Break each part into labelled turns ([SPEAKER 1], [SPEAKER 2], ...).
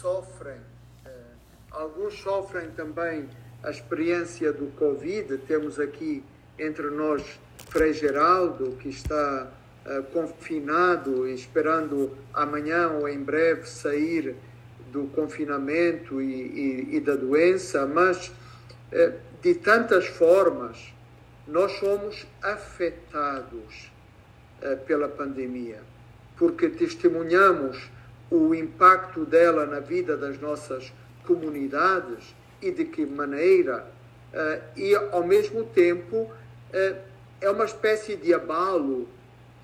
[SPEAKER 1] sofrem, uh, alguns sofrem também a experiência do Covid. Temos aqui entre nós Frei Geraldo, que está uh, confinado, esperando amanhã ou em breve sair do confinamento e, e, e da doença, mas uh, de tantas formas nós somos afetados pela pandemia, porque testemunhamos o impacto dela na vida das nossas comunidades e de que maneira, e ao mesmo tempo é uma espécie de abalo,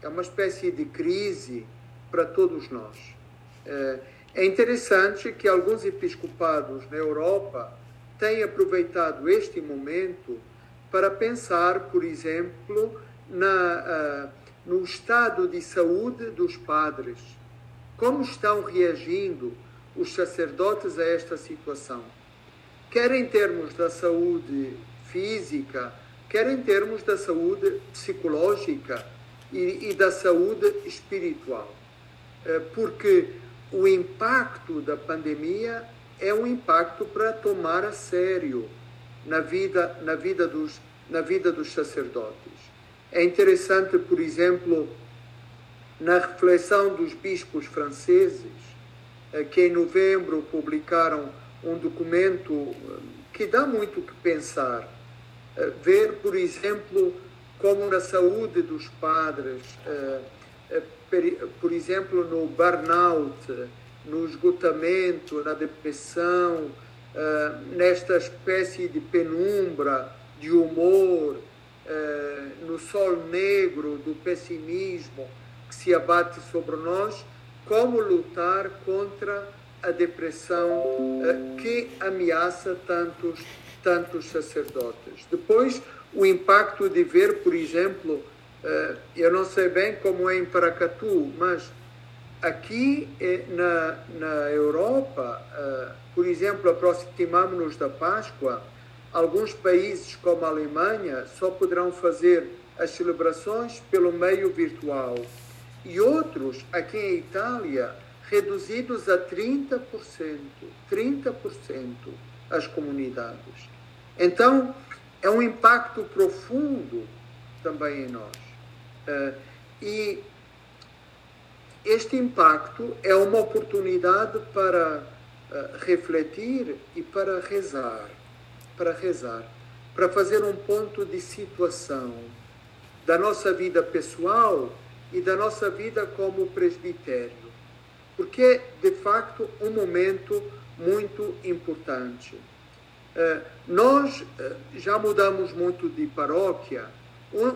[SPEAKER 1] é uma espécie de crise para todos nós. É, é interessante que alguns episcopados na Europa têm aproveitado este momento para pensar, por exemplo, na, no estado de saúde dos padres. Como estão reagindo os sacerdotes a esta situação? Quer em termos da saúde física, quer em termos da saúde psicológica e, e da saúde espiritual. Eh, porque o impacto da pandemia é um impacto para tomar a sério na vida, na vida, dos, na vida dos sacerdotes. É interessante, por exemplo, na reflexão dos bispos franceses, que em novembro publicaram um documento eh, que dá muito o que pensar. Eh, ver, por exemplo, como na saúde dos padres, eh, eh, por exemplo, no burnout, no esgotamento, na depressão, nesta espécie de penumbra, de humor, no sol negro do pessimismo que se abate sobre nós, como lutar contra a depressão que ameaça tantos tantos sacerdotes. Depois, o impacto de ver, por exemplo, eh, eu não sei bem como é em Paracatu, mas aqui eh, na, na Europa, eh, por exemplo, aproximamos-nos da Páscoa, alguns países como a Alemanha só poderão fazer as celebrações pelo meio virtual e outros, aqui em Itália, reduzidos a 30%, 30% as comunidades. Então, é um impacto profundo também em nós. Uh, e este impacto é uma oportunidade para uh, refletir e para rezar, para rezar, para fazer um ponto de situação da nossa vida pessoal e da nossa vida como presbitério, porque é de facto um momento muito importante. Eh, nós eh, já mudamos muito de paróquia.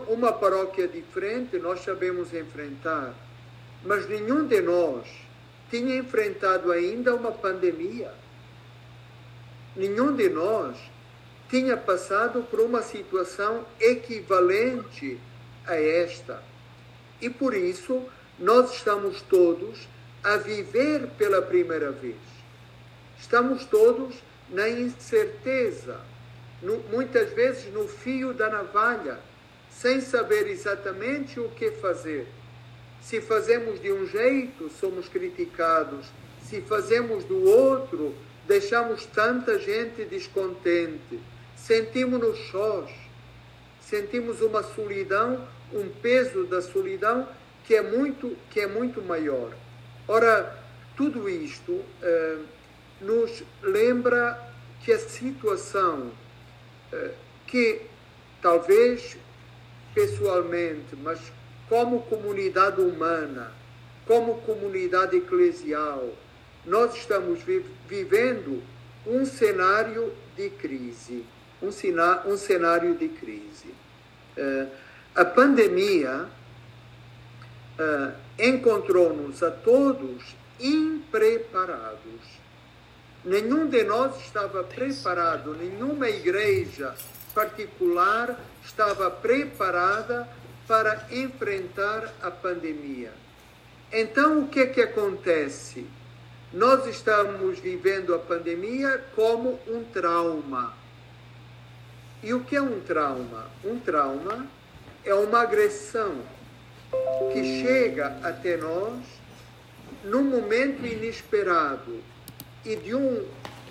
[SPEAKER 1] Uma paróquia diferente nós sabemos enfrentar, mas nenhum de nós tinha enfrentado ainda uma pandemia. Nenhum de nós tinha passado por uma situação equivalente a esta. E por isso nós estamos todos a viver pela primeira vez. Estamos todos na incerteza, no, muitas vezes no fio da navalha, sem saber exatamente o que fazer. Se fazemos de um jeito, somos criticados. Se fazemos do outro, deixamos tanta gente descontente. Sentimos-nos sós. Sentimos uma solidão, um peso da solidão que é muito, que é muito maior. Ora, tudo isto. Uh, nos lembra que a situação eh, que talvez pessoalmente, mas como comunidade humana, como comunidade eclesial, nós estamos vivendo um cenário de crise, um, um cenário de crise. Uh, a pandemia uh, encontrou-nos a todos impreparados Nenhum de nós estava preparado, nenhuma igreja particular estava preparada para enfrentar a pandemia. Então, o que é que acontece? Nós estamos vivendo a pandemia como um trauma. E o que é um trauma? Um trauma é uma agressão que chega até nós num momento inesperado e de um,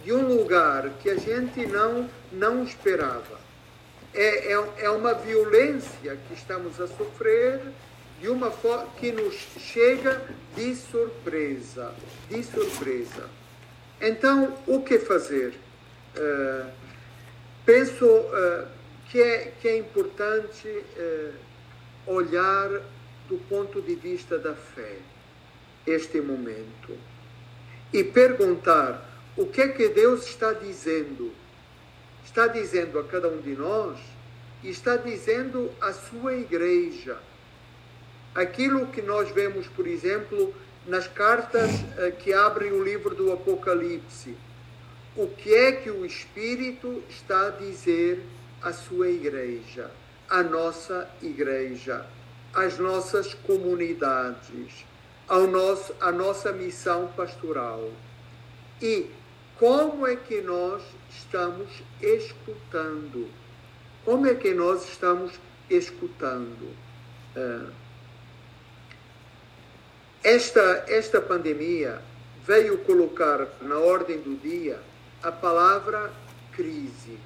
[SPEAKER 1] de um lugar que a gente não, não esperava. É, é, é uma violência que estamos a sofrer de uma que nos chega de surpresa, de surpresa. Então, o que fazer? Uh, penso uh, que, é, que é importante uh, olhar do ponto de vista da fé este momento e perguntar o que é que Deus está dizendo. Está dizendo a cada um de nós e está dizendo à sua igreja. Aquilo que nós vemos, por exemplo, nas cartas eh, que abrem o livro do Apocalipse. O que é que o Espírito está a dizer à sua igreja, à nossa igreja, às nossas comunidades, ao nosso, à nossa missão pastoral? E como é que nós estamos escutando? Como é que nós estamos escutando? Uh, esta, esta pandemia veio colocar na ordem do dia a palavra crise.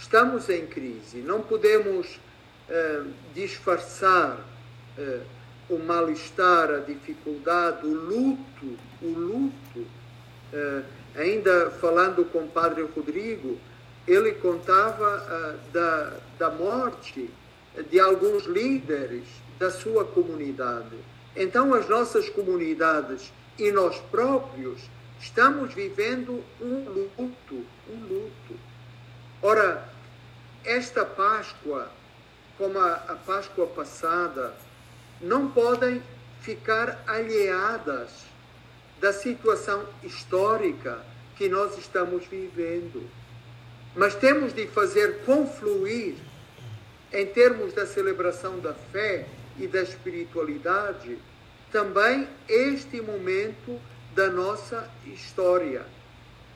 [SPEAKER 1] Estamos em crise, não podemos é, disfarçar é, o mal-estar, a dificuldade, o luto, o luto. ainda falando com o padre Rodrigo, ele contava da, da morte de alguns líderes da sua comunidade então, as nossas comunidades e nós próprios estamos vivendo um luto, um luto. Ora, esta Páscoa, como a, a Páscoa passada, não podem ficar alheadas da situação histórica que nós estamos vivendo. Mas temos de fazer confluir, em termos da celebração da fé, e da espiritualidade, também este momento da nossa história,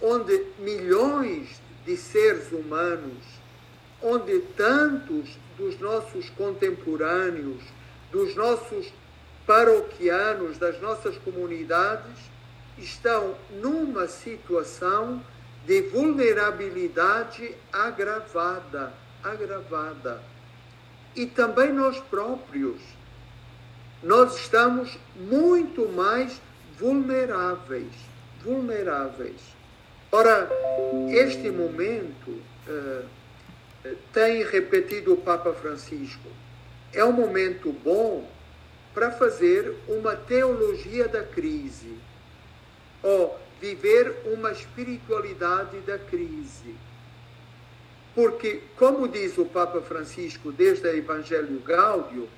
[SPEAKER 1] onde milhões de seres humanos, onde tantos dos nossos contemporâneos, dos nossos paroquianos, das nossas comunidades, estão numa situação de vulnerabilidade agravada, agravada. E também nós próprios nós estamos muito mais vulneráveis, vulneráveis. Ora, este momento uh, tem repetido o Papa Francisco, é um momento bom para fazer uma teologia da crise, ou viver uma espiritualidade da crise. Porque, como diz o Papa Francisco desde o Evangelho Gáudio,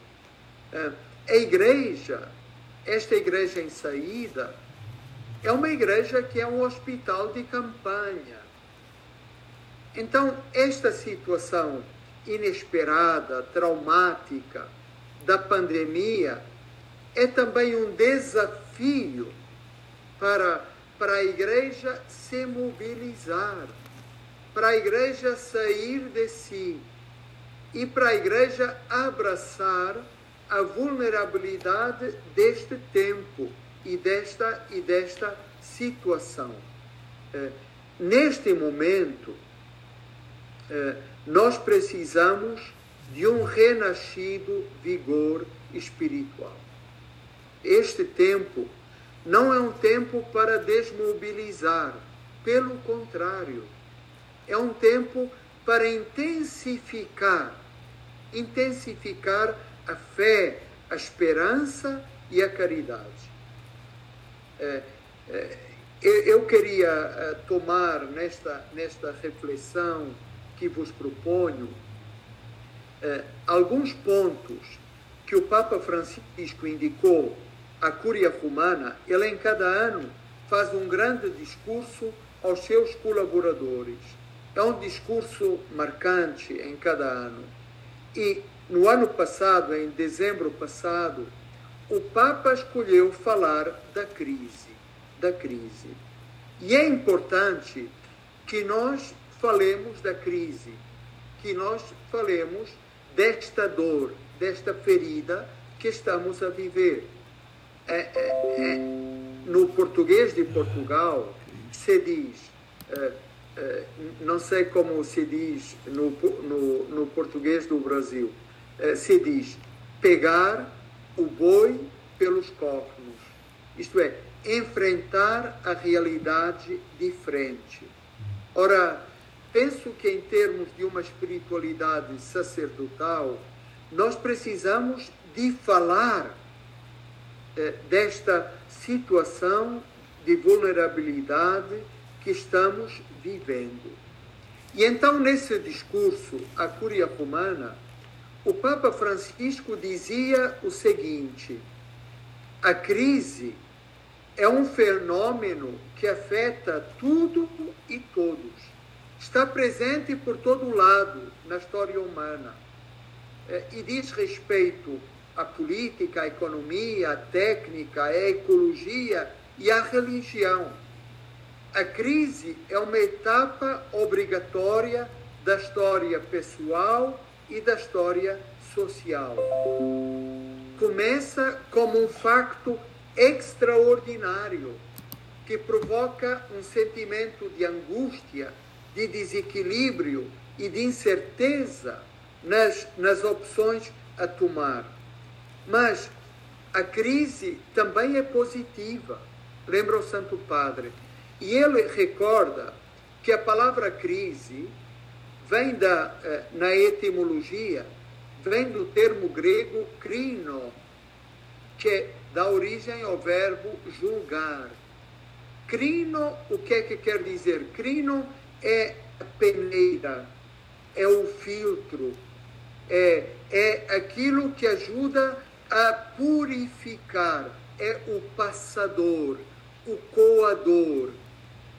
[SPEAKER 1] uh, a igreja, esta igreja em saída, é uma igreja que é um hospital de campanha. Então, esta situação inesperada, traumática da pandemia é também um desafio para, para a igreja se mobilizar, para a igreja sair de si e para a igreja abraçar a vulnerabilidade deste tempo e desta, e desta situação. É, neste momento, nós precisamos de um renascido vigor espiritual. Este tempo não é um tempo para desmobilizar, pelo contrário, é um tempo para intensificar, intensificar a fé, a esperança e a caridade. É, é, eu queria tomar nesta, nesta reflexão que vos proponho é, alguns pontos que o Papa Francisco indicou à Cúria Romana. Ele, em cada ano, faz um grande discurso aos seus colaboradores. É um discurso marcante em cada ano. E no ano passado, em dezembro passado, o Papa escolheu falar da crise, da crise. E é importante que nós falemos da crise, que nós falemos desta dor, desta ferida que estamos a viver. É, é, é, no português de Portugal se diz, uh, uh, não sei como se diz no, no, no português do Brasil, uh, se diz pegar o boi pelos cornos, isto é, enfrentar a realidade de frente. Ora, penso que em termos de uma espiritualidade sacerdotal, nós precisamos de falar eh, desta situação de vulnerabilidade que estamos vivendo. E então, nesse discurso à Cúria Romana, o Papa Francisco dizia o seguinte: a crise é um fenômeno que afeta tudo e todos. Está presente por todo lado na história humana eh, e diz respeito à política, à economia, à técnica, à ecologia e à religião. A crise é uma etapa obrigatória da história pessoal e da história social. Começa como um facto extraordinário que provoca um sentimento de angústia, de desequilíbrio e de incerteza nas, nas opções a tomar. Mas a crise também é positiva, lembra o Santo Padre. E ele recorda que a palavra crise vem da, eh, na etimologia, vem do termo grego crino, que dá origem ao verbo julgar. Crino, o que é que quer dizer? Crino é a peneira, é o filtro, é, é aquilo que ajuda a purificar, é o passador, o coador,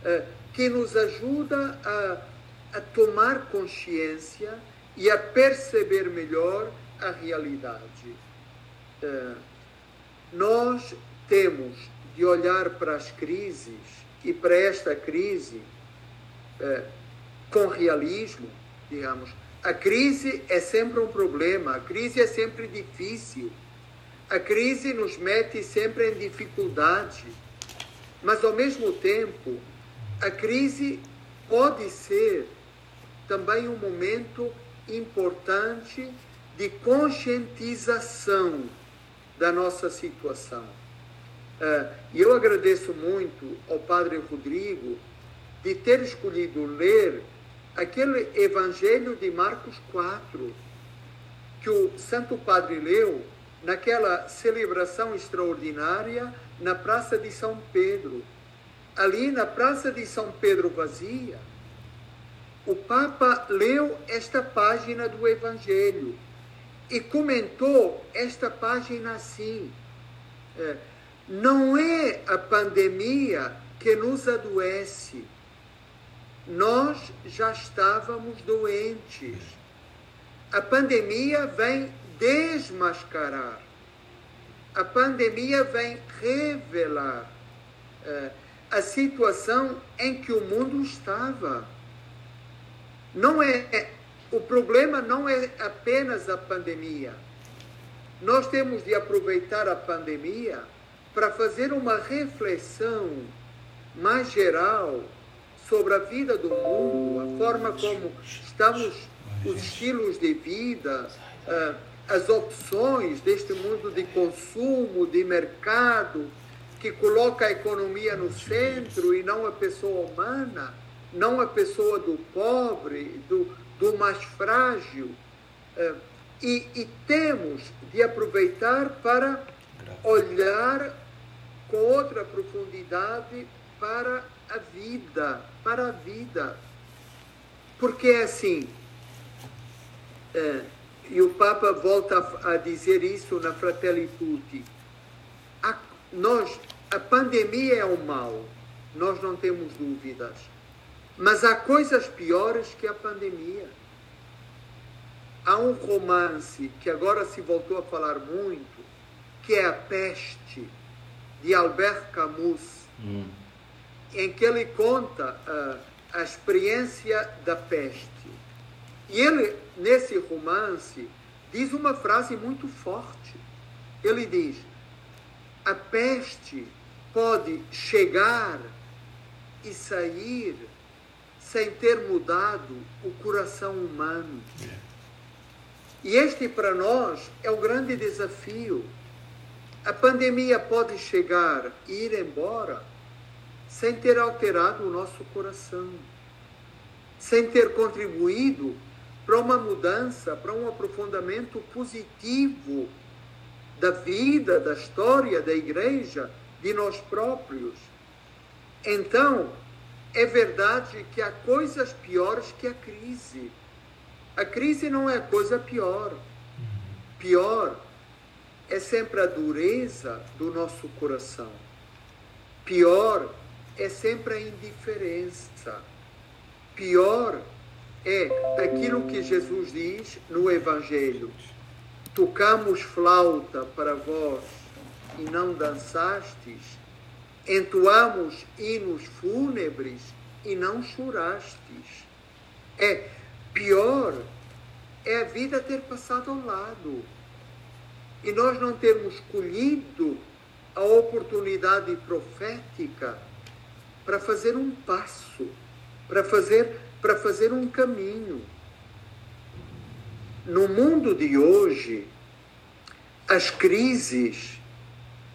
[SPEAKER 1] é, que nos ajuda a, a tomar consciência e a perceber melhor a realidade. É, nós temos de olhar para as crises e para esta crise é, com realismo, digamos. A crise é sempre um problema, a crise é sempre difícil, a crise nos mete sempre em dificuldade, mas ao mesmo tempo, a crise pode ser também um momento importante de conscientização da nossa situação. Uh, eu agradeço muito ao Padre Rodrigo de ter escolhido ler aquele Evangelho de Marcos 4, que o Santo Padre leu naquela celebração extraordinária na Praça de São Pedro. Ali na Praça de São Pedro vazia, o Papa leu esta página do Evangelho e comentou esta página assim: é, não é a pandemia que nos adoece, nós já estávamos doentes. A pandemia vem desmascarar, a pandemia vem revelar é, a situação em que o mundo estava. Não é o problema não é apenas a pandemia. Nós temos de aproveitar a pandemia para fazer uma reflexão mais geral sobre a vida do mundo, a forma como estamos, os estilos de vida, ah, as opções deste mundo de consumo, de mercado, que coloca a economia no centro e não a pessoa humana, não a pessoa do pobre, do, do mais frágil. Eh, e, e temos de aproveitar para olhar com outra profundidade para a vida, para a vida. Porque é assim, é, e o Papa volta a, a, dizer isso na Fratelli Tutti, a, nós, a pandemia é o mal, nós não temos dúvidas. Mas há coisas piores que a pandemia. Há um romance que agora se voltou a falar muito, que é A Peste, de Albert Camus, hum. Em que ele conta uh, a experiência da peste. E ele, nesse romance, diz uma frase muito forte. Ele diz: a peste pode chegar e sair sem ter mudado o coração humano. E este para nós é o grande desafio. A pandemia pode chegar e ir embora sem ter alterado o nosso coração, sem ter contribuído para uma mudança, para um aprofundamento positivo da vida, da história da igreja, de nós próprios. Então, é verdade que há coisas piores que a crise. A crise não é coisa pior. Pior é sempre a dureza do nosso coração. Pior é sempre a indiferença. Pior é aquilo que Jesus diz no Evangelho: tocamos flauta para vós e não dançastes, entoamos hinos fúnebres e não chorastes. É pior é a vida ter passado ao lado e nós não termos colhido a oportunidade profética para fazer um passo, para fazer, para fazer um caminho. No mundo de hoje, as crises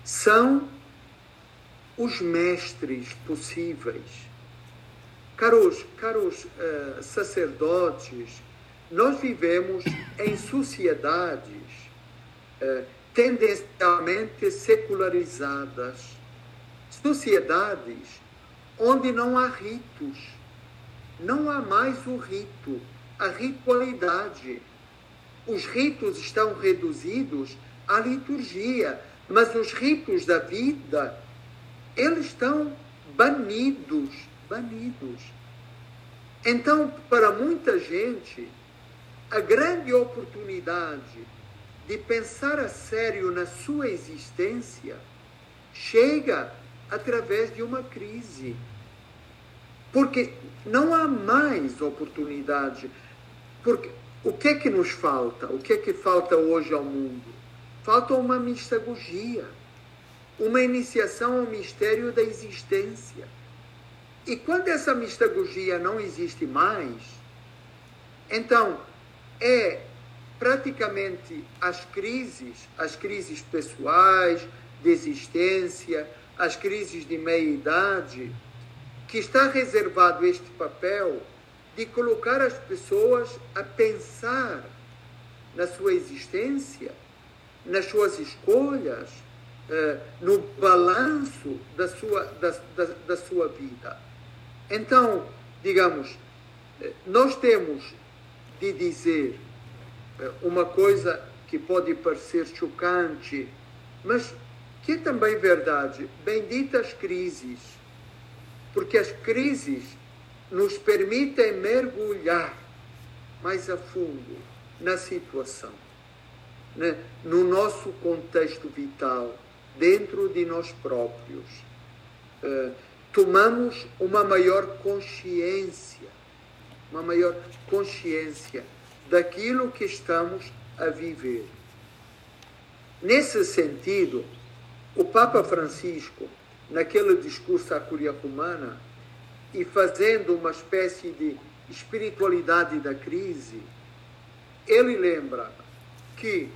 [SPEAKER 1] são os mestres possíveis. Caros, caros uh, sacerdotes, nós vivemos em sociedades uh, tendencialmente secularizadas, sociedades onde não há ritos, não há mais o rito, a ritualidade. Os ritos estão reduzidos à liturgia, mas os ritos da vida, eles estão banidos, banidos. Então, para muita gente, a grande oportunidade de pensar a sério na sua existência chega através de uma crise. Porque não há mais oportunidade. Porque o que é que nos falta? O que é que falta hoje ao mundo? Falta uma mistagogia, uma iniciação ao mistério da existência. E quando essa mistagogia não existe mais, então é praticamente as crises, as crises pessoais, de existência, as crises de meia-idade, que está reservado este papel de colocar as pessoas a pensar na sua existência, nas suas escolhas, eh, no balanço da sua, da, da, da sua vida. Então, digamos, eh, nós temos de dizer eh, uma coisa que pode parecer chocante, mas que é também verdade. Benditas crises, porque as crises nos permitem mergulhar mais a fundo na situação, né? no nosso contexto vital, dentro de nós próprios. Uh, tomamos uma maior consciência, uma maior consciência daquilo que estamos a viver. Nesse sentido, o Papa Francisco, naquele discurso à Curia Romana, e fazendo uma espécie de espiritualidade da crise, ele lembra que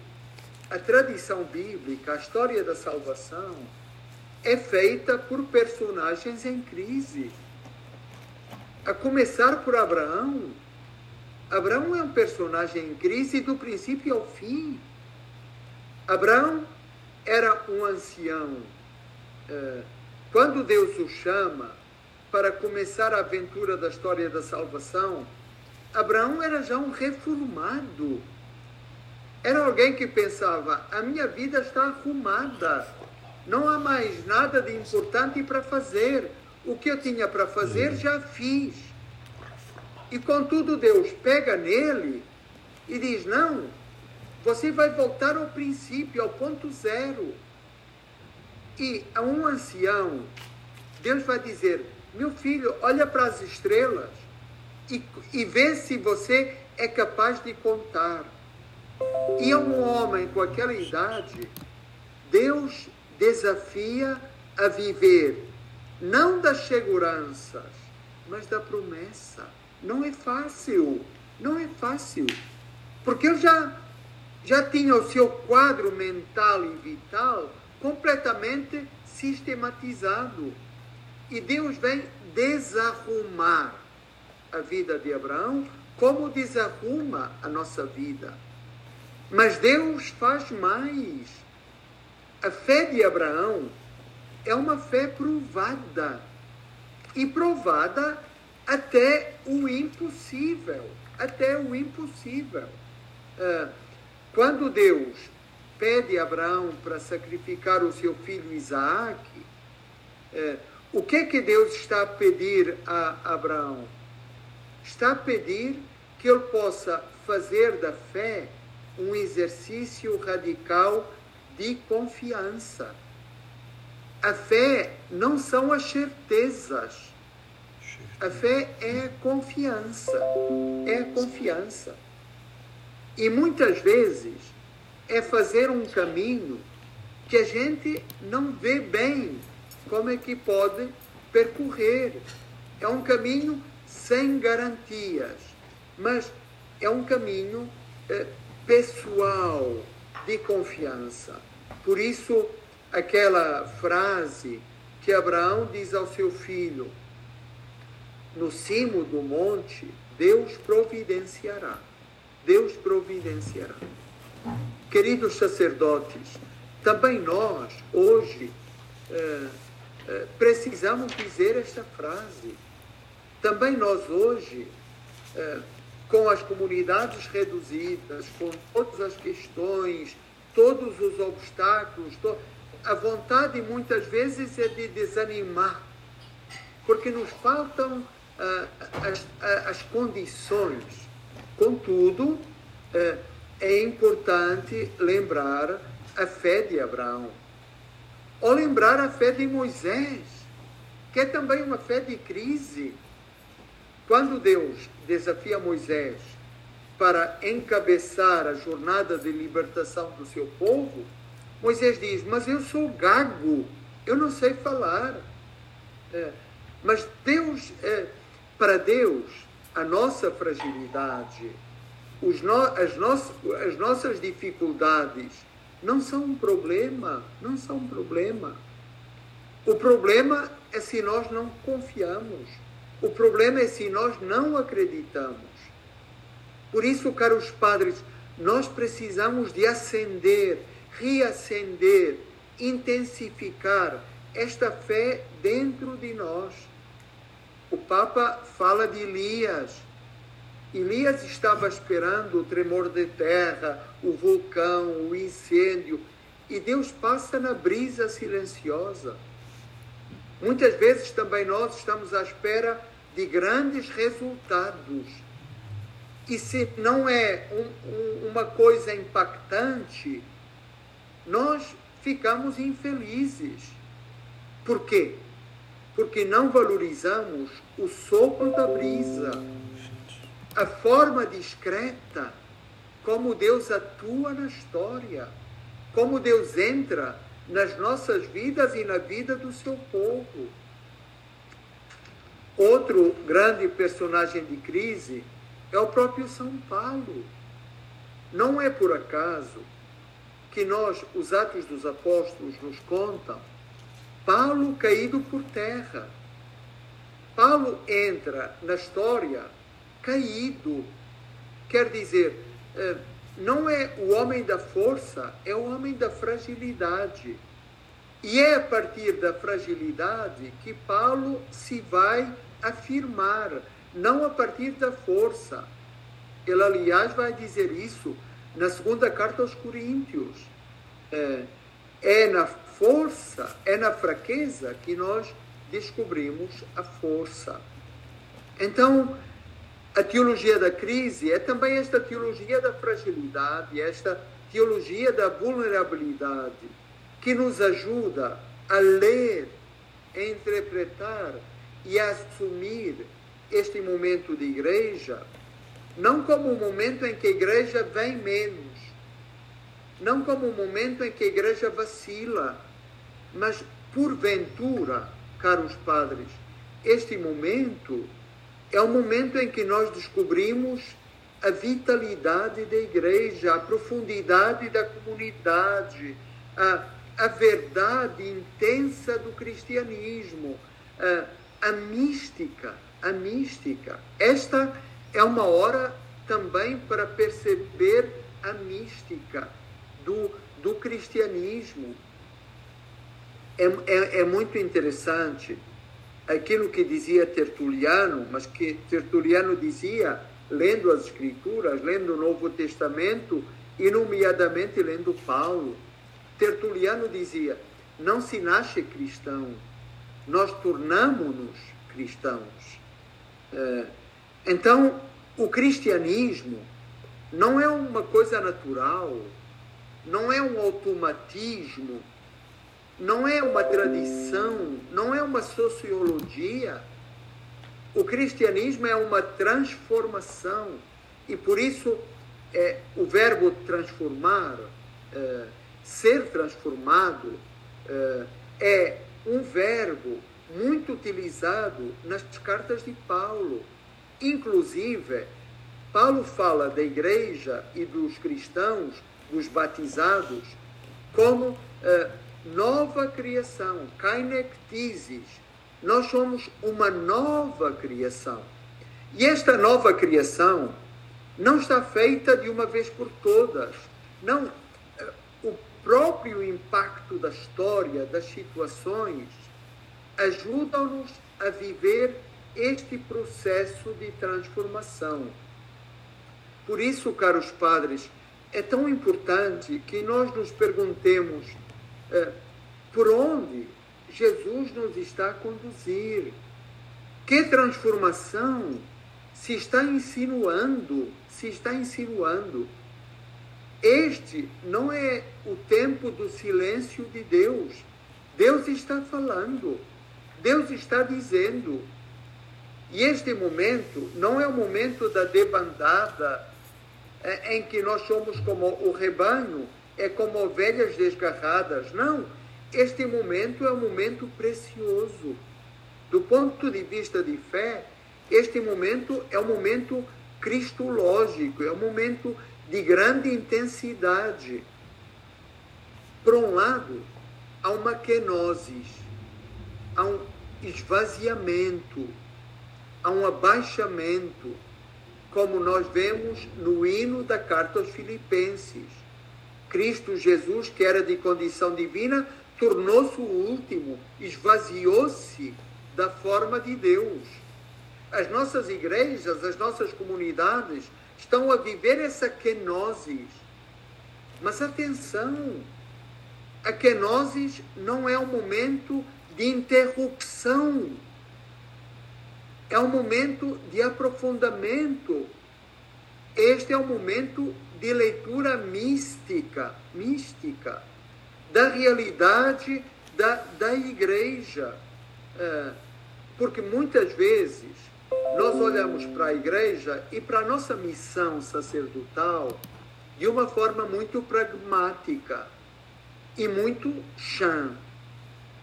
[SPEAKER 1] a tradição bíblica, a história da salvação, é feita por personagens em crise. A começar por Abraão. Abraão é um personagem em crise do princípio ao fim. Abraão era um ancião. É, quando Deus o chama para começar a aventura da história da salvação, Abraão era já um reformado. Era alguém que pensava: a minha vida está arrumada, não há mais nada de importante para fazer. O que eu tinha para fazer já fiz. E contudo, Deus pega nele e diz: não, você vai voltar ao princípio, ao ponto zero. E a um ancião, Deus vai dizer: Meu filho, olha para as estrelas e, e vê se você é capaz de contar. E a um homem com aquela idade, Deus desafia a viver não das seguranças, mas da promessa. Não é fácil, não é fácil, porque ele já, já tinha o seu quadro mental e vital completamente sistematizado. E Deus vem desarrumar a vida de Abraão como desarruma a nossa vida. Mas Deus faz mais. A fé de Abraão é uma fé provada. E provada até o impossível. Até o impossível. Ah, quando Deus pede a Abraão para sacrificar o seu filho Isaac, eh, o que é que Deus está a pedir a Abraão? Está a pedir que ele possa fazer da fé um exercício radical de confiança. A fé não são as certezas. A fé é a confiança. É a confiança. E muitas vezes é fazer um caminho que a gente não vê bem como é que pode percorrer. É um caminho sem garantias, mas é um caminho eh, pessoal de confiança. Por isso, aquela frase que Abraão diz ao seu filho: no cimo do monte, Deus providenciará. Deus providenciará. Queridos sacerdotes, também nós, hoje, eh, eh, precisamos dizer esta frase. Também nós, hoje, eh, com as comunidades reduzidas, com todas as questões, todos os obstáculos, to a vontade muitas vezes é de desanimar, porque nos faltam as, as, condições. Contudo, uh, é importante lembrar a fé de Abraão, ou lembrar a fé de Moisés, que é também uma fé de crise. Quando Deus desafia Moisés para encabeçar a jornada de libertação do seu povo, Moisés diz: Mas eu sou gago, eu não sei falar. É, mas Deus, é, para Deus, a nossa fragilidade, os no, as, no, as nossas dificuldades não são um problema, não são um problema. O problema é se nós não confiamos. O problema é se nós não acreditamos. Por isso, caros padres, nós precisamos de acender, reacender, intensificar esta fé dentro de nós. O Papa fala de Elias. Elias estava esperando o tremor de terra, o vulcão, o incêndio, e Deus passa na brisa silenciosa. Muitas vezes também nós estamos à espera de grandes resultados. E se não é um, um, uma coisa impactante, nós ficamos infelizes. Por quê? Porque não valorizamos o sopro da brisa, a forma discreta como Deus atua na história, como Deus entra nas nossas vidas e na vida do seu povo. Outro grande personagem de crise é o próprio São Paulo. Não é por acaso que nós, os Atos dos Apóstolos, nos contam Paulo caído por terra. Paulo entra na história caído. Quer dizer, eh, não é o homem da força, é o homem da fragilidade. E é a partir da fragilidade que Paulo se vai afirmar, não a partir da força. Ele, aliás, vai dizer isso na segunda carta aos Coríntios. É, é na força, é na fraqueza que nós descobrimos a força. Então, a teologia da crise é também esta teologia da fragilidade, esta teologia da vulnerabilidade, que nos ajuda a ler, a interpretar e a assumir este momento de igreja, não como um momento em que a igreja vem menos, não como um momento em que a igreja vacila, mas porventura, caros padres, este momento é o momento em que nós descobrimos a vitalidade da igreja, a profundidade da comunidade, a, a verdade intensa do cristianismo, a, a mística, a mística. Esta é uma hora também para perceber a mística do, do cristianismo. É, é, é muito interessante aquilo que dizia Tertuliano, mas que Tertuliano dizia lendo as Escrituras, lendo o Novo Testamento e, nomeadamente, lendo Paulo. Tertuliano dizia: não se nasce cristão, nós tornamos-nos cristãos. É, então, o cristianismo não é uma coisa natural, não é um automatismo, não é uma tradição, não é uma sociologia. O cristianismo é uma transformação e por isso é, o verbo transformar, é, ser transformado, é, é um verbo muito utilizado nas cartas de Paulo. Inclusive, Paulo fala da igreja e dos cristãos, dos batizados, como eh, nova criação, kainektisis. Nós somos uma nova criação. E esta nova criação não está feita de uma vez por todas. Não, eh, o próprio impacto da história, das situações, ajudam-nos a viver este processo de transformação. Por isso, caros padres, é tão importante que nós nos perguntemos é, por onde Jesus nos está a conduzir. Que transformação se está insinuando, se está insinuando. Este não é o tempo do silêncio de Deus. Deus está falando. Deus está dizendo. E este momento não é o momento da debandada é, em que nós somos como o rebanho, é como ovelhas desgarradas. Não. Este momento é um momento precioso. Do ponto de vista de fé, este momento é um momento cristológico, é um momento de grande intensidade. Por um lado, há uma kenosis, há um esvaziamento, há um abaixamento, como nós vemos no hino da carta aos Filipenses. Cristo Jesus, que era de condição divina, tornou-se o último, esvaziou-se da forma de Deus. As nossas igrejas, as nossas comunidades estão a viver essa kenosis. Mas atenção, a kenosis não é um momento de interrupção é um momento de aprofundamento. Este é um momento de leitura mística, mística, da realidade da, da igreja. É, porque muitas vezes nós olhamos para a igreja e para a nossa missão sacerdotal de uma forma muito pragmática e muito chã.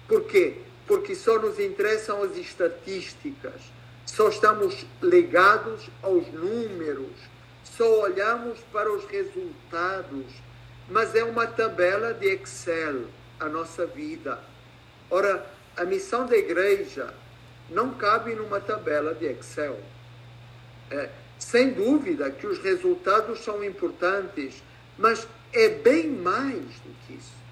[SPEAKER 1] Por quê? Porque só nos interessam as estatísticas, só estamos ligados aos números, só olhamos para os resultados, mas é uma tabela de Excel a nossa vida. Ora, a missão da igreja não cabe numa tabela de Excel. É, sem dúvida que os resultados são importantes, mas é bem mais do que isso.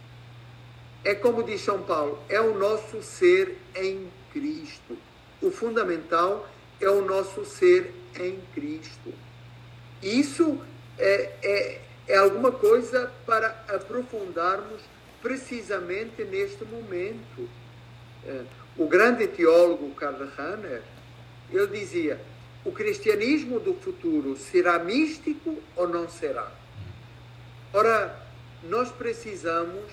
[SPEAKER 1] É como diz São Paulo, é o nosso ser em Cristo. O fundamental é o nosso ser em Cristo. Isso é, é, é alguma coisa para aprofundarmos precisamente neste momento. É, o grande teólogo Karl Rahner, ele dizia, o cristianismo do futuro será místico ou não será? Ora, nós precisamos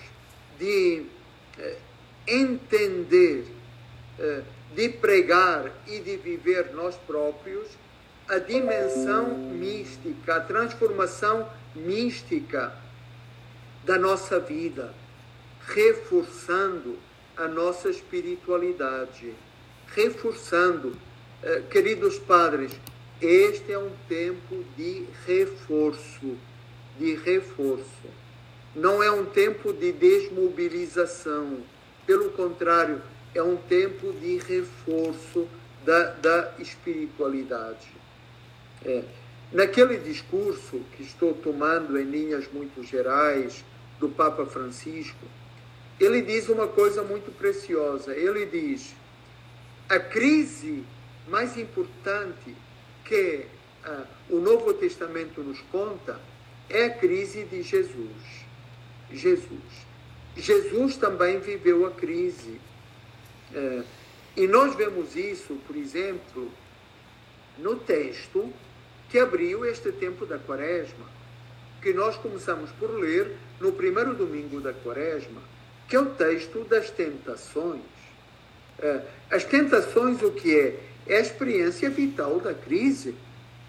[SPEAKER 1] de eh, entender eh, de pregar e de viver nós próprios a dimensão mística, a transformação mística da nossa vida, reforçando a nossa espiritualidade, reforçando. Eh, queridos padres, este é um tempo de reforço, de reforço. Não é um tempo de desmobilização, pelo contrário, é um tempo de reforço da, da espiritualidade. É. Naquele discurso que estou tomando em linhas muito gerais do Papa Francisco, ele diz uma coisa muito preciosa. Ele diz: a crise mais importante que uh, o Novo Testamento nos conta é a crise de Jesus. Jesus. Jesus também viveu a crise. Uh, e nós vemos isso, por exemplo, no texto que abriu este tempo da Quaresma, que nós começamos por ler no primeiro domingo da Quaresma, que é o texto das tentações. É, as tentações, o que é? É a experiência vital da crise.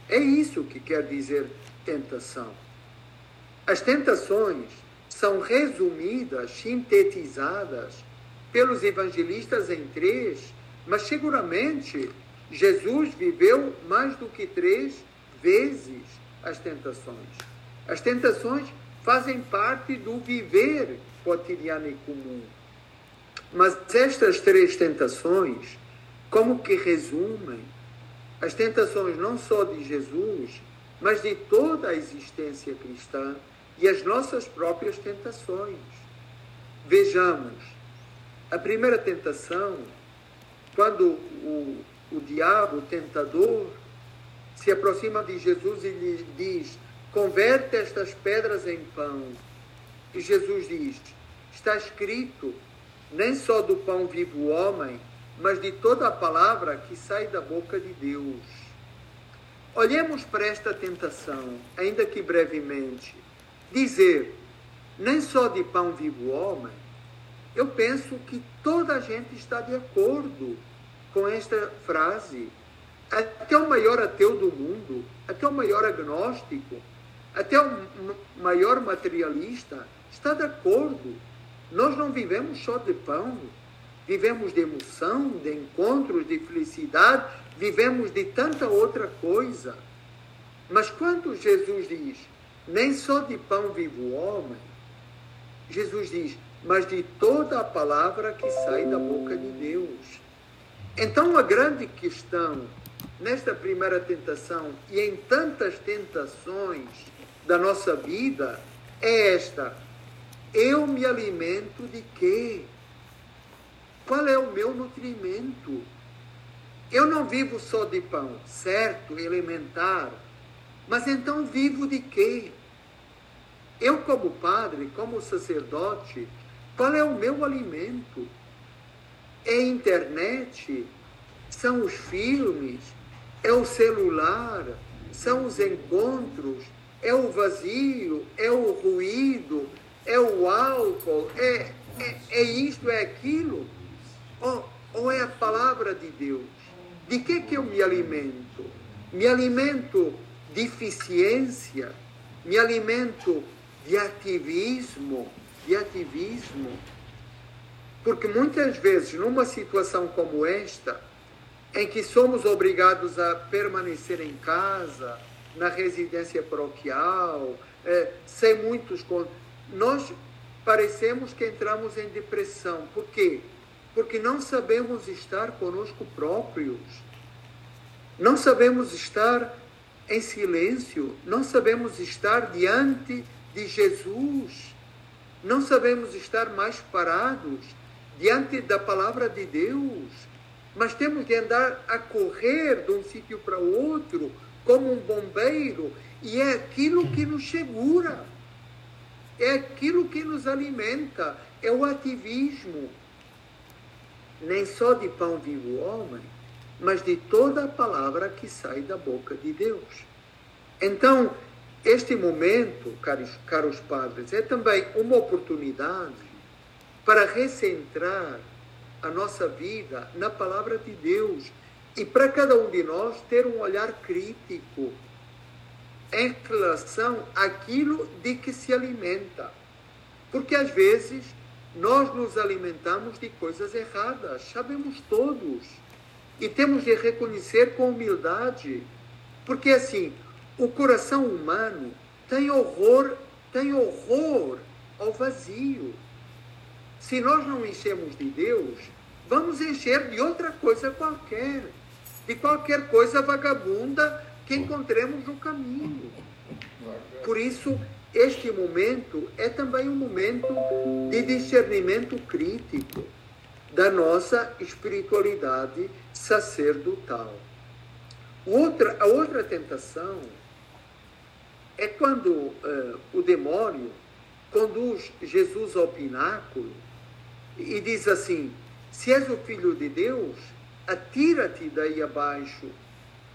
[SPEAKER 1] É isso que quer dizer tentação. As tentações são resumidas, sintetizadas pelos evangelistas em três, mas seguramente Jesus viveu mais do que três vezes as tentações. As tentações fazem parte do viver cotidiano e comum. Mas estas três tentações, como que resumem as tentações não só de Jesus, mas de toda a existência cristã e as nossas próprias tentações. Vejamos, a primeira tentação, quando o, o diabo, o tentador, se aproxima de Jesus e lhe diz: Converte estas pedras em pão. E Jesus diz: Está escrito, nem só do pão vive o homem, mas de toda a palavra que sai da boca de Deus. Olhemos para esta tentação, ainda que brevemente. Dizer, nem só de pão vive o homem, eu penso que toda a gente está de acordo com esta frase. Até o maior ateu do mundo, até o maior agnóstico, até o maior materialista está de acordo. Nós não vivemos só de pão, vivemos de emoção, de encontros, de felicidade, vivemos de tanta outra coisa. Mas quando Jesus diz, nem só de pão vive o homem, Jesus diz, mas de toda a palavra que sai da boca de Deus. Então a grande questão nesta primeira tentação e em tantas tentações da nossa vida é esta: eu me alimento de quê? Qual é o meu nutrimento? Eu não vivo só de pão, certo, elementar, mas então vivo de quê? Eu, como padre, como sacerdote, qual é o meu alimento? É internet? São os filmes? É o celular, são os encontros, é o vazio, é o ruído, é o álcool, é, é, é isto, é aquilo? Ou, ou é a palavra de Deus? De que, que eu me alimento? Me alimento de eficiência? Me alimento de ativismo? De ativismo? Porque muitas vezes, numa situação como esta, em que somos obrigados a permanecer em casa, na residência paroquial, é, sem muitos. Nós parecemos que entramos em depressão. Por quê? Porque não sabemos estar conosco próprios. Não sabemos estar em silêncio. Não sabemos estar diante de Jesus. Não sabemos estar mais parados diante da palavra de Deus mas temos de andar a correr de um sítio para o outro, como um bombeiro, e é aquilo que nos segura, é aquilo que nos alimenta, é o ativismo. Nem só de pão vive o homem, mas de toda a palavra que sai da boca de Deus. Então, este momento, caros, caros padres, é também uma oportunidade para recentrar a nossa vida na palavra de Deus e para cada um de nós ter um olhar crítico em relação àquilo de que se alimenta. Porque às vezes nós nos alimentamos de coisas erradas, sabemos todos. E temos de reconhecer com humildade, porque assim, o coração humano tem horror, tem horror ao vazio. Se nós não enchemos de Deus, vamos encher de outra coisa qualquer, de qualquer coisa vagabunda que encontremos no caminho. Por isso, este momento é também um momento de discernimento crítico da nossa espiritualidade sacerdotal. Outra, a outra tentação é quando uh, o demônio conduz Jesus ao pináculo e diz assim: Se és o filho de Deus, atira-te daí abaixo,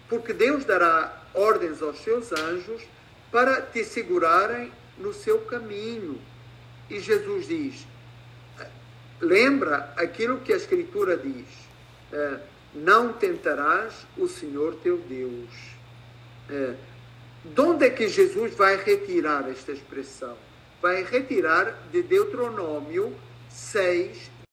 [SPEAKER 1] porque Deus dará ordens aos seus anjos para te segurarem no seu caminho. E Jesus diz: lembra aquilo que a Escritura diz: é, não tentarás o Senhor teu Deus. É, de onde é que Jesus vai retirar esta expressão? Vai retirar de Deuteronômio 6,